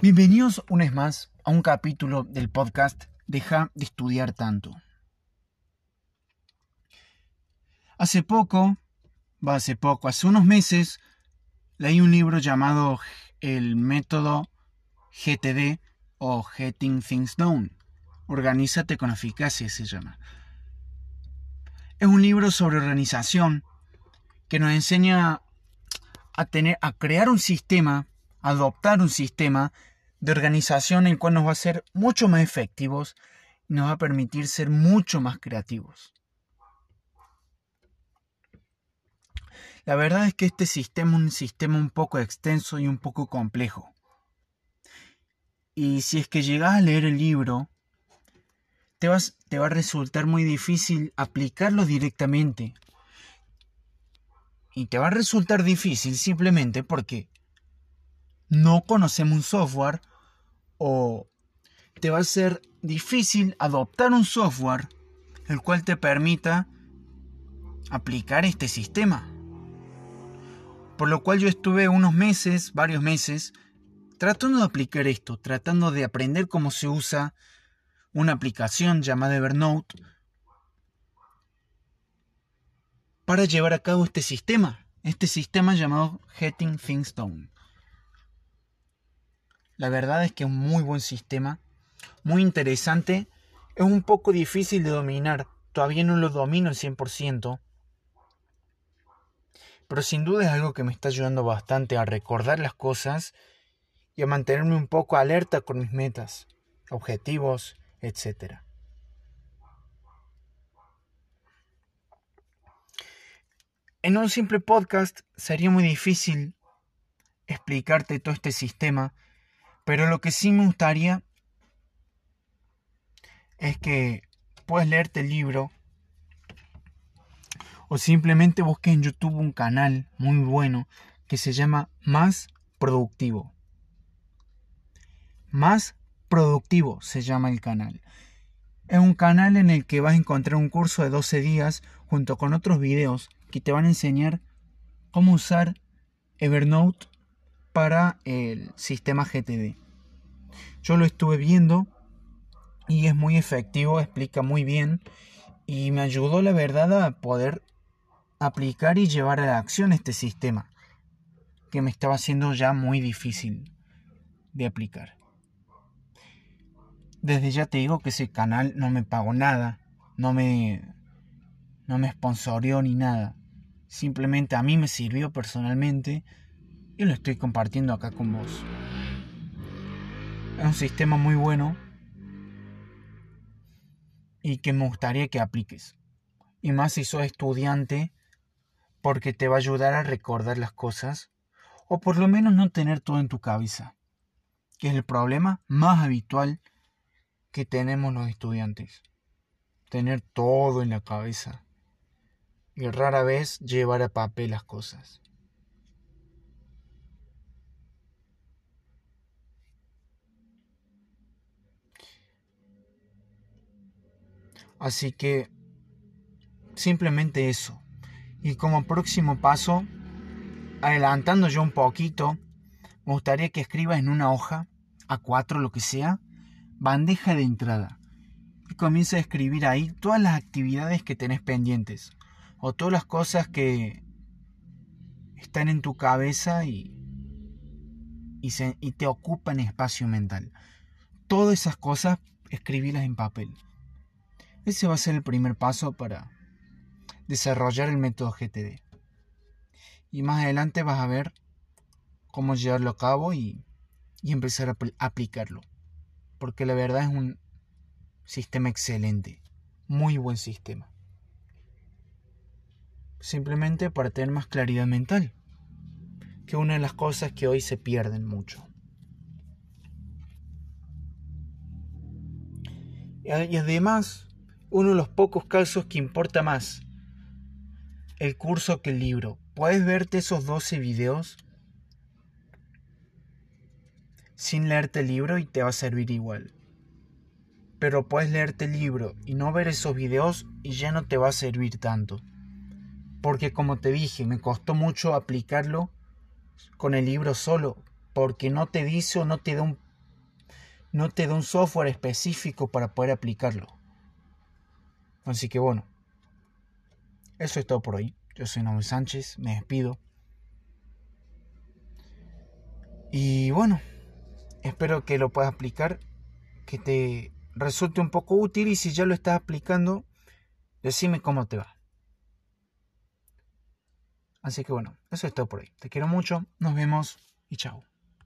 Bienvenidos una vez más a un capítulo del podcast Deja de estudiar tanto. Hace poco, va hace poco, hace unos meses, leí un libro llamado El método GTD o Getting Things Done. Organízate con eficacia se llama. Es un libro sobre organización que nos enseña a tener a crear un sistema, adoptar un sistema de organización el cual nos va a ser mucho más efectivos y nos va a permitir ser mucho más creativos. La verdad es que este sistema es un sistema un poco extenso y un poco complejo. Y si es que llegas a leer el libro, te, vas, te va a resultar muy difícil aplicarlo directamente. Y te va a resultar difícil simplemente porque no conocemos un software o te va a ser difícil adoptar un software el cual te permita aplicar este sistema. Por lo cual yo estuve unos meses, varios meses, tratando de aplicar esto, tratando de aprender cómo se usa una aplicación llamada Evernote para llevar a cabo este sistema, este sistema llamado Getting Things Done. La verdad es que es un muy buen sistema, muy interesante. Es un poco difícil de dominar, todavía no lo domino al 100%. Pero sin duda es algo que me está ayudando bastante a recordar las cosas y a mantenerme un poco alerta con mis metas, objetivos, etc. En un simple podcast sería muy difícil explicarte todo este sistema pero lo que sí me gustaría es que puedes leerte el libro o simplemente busques en YouTube un canal muy bueno que se llama Más Productivo. Más Productivo se llama el canal. Es un canal en el que vas a encontrar un curso de 12 días junto con otros videos que te van a enseñar cómo usar Evernote para el sistema GTD. Yo lo estuve viendo y es muy efectivo, explica muy bien y me ayudó la verdad a poder aplicar y llevar a la acción este sistema que me estaba haciendo ya muy difícil de aplicar. Desde ya te digo que ese canal no me pagó nada, no me no me sponsorió ni nada. Simplemente a mí me sirvió personalmente y lo estoy compartiendo acá con vos. Es un sistema muy bueno y que me gustaría que apliques. Y más si sos estudiante, porque te va a ayudar a recordar las cosas, o por lo menos no tener todo en tu cabeza, que es el problema más habitual que tenemos los estudiantes. Tener todo en la cabeza y rara vez llevar a papel las cosas. Así que simplemente eso. Y como próximo paso, adelantando yo un poquito, me gustaría que escribas en una hoja, a cuatro, lo que sea, bandeja de entrada. Y comienza a escribir ahí todas las actividades que tenés pendientes. O todas las cosas que están en tu cabeza y, y, y te ocupan espacio mental. Todas esas cosas, escribirlas en papel. Ese va a ser el primer paso para desarrollar el método GTD. Y más adelante vas a ver cómo llevarlo a cabo y, empezar a aplicarlo. Porque la verdad es un sistema excelente. Muy buen sistema. Simplemente para tener más claridad mental. Que una de las cosas que hoy se pierden mucho. Y además uno de los pocos casos que importa más, el curso que el libro. Puedes verte esos 12 videos sin leerte el libro y te va a servir igual. Pero puedes leerte el libro y no ver esos videos y ya no te va a servir tanto. Porque como te dije, me costó mucho aplicarlo con el libro solo, porque no te dice o no te da un no te da un software específico para poder aplicarlo. Así que bueno, eso es todo por hoy. Yo soy Noel Sánchez, me despido. Y bueno, espero que lo puedas aplicar, que te resulte un poco útil y si ya lo estás aplicando, decime cómo te va. Así que bueno, eso es todo por hoy. Te quiero mucho, nos vemos y chao.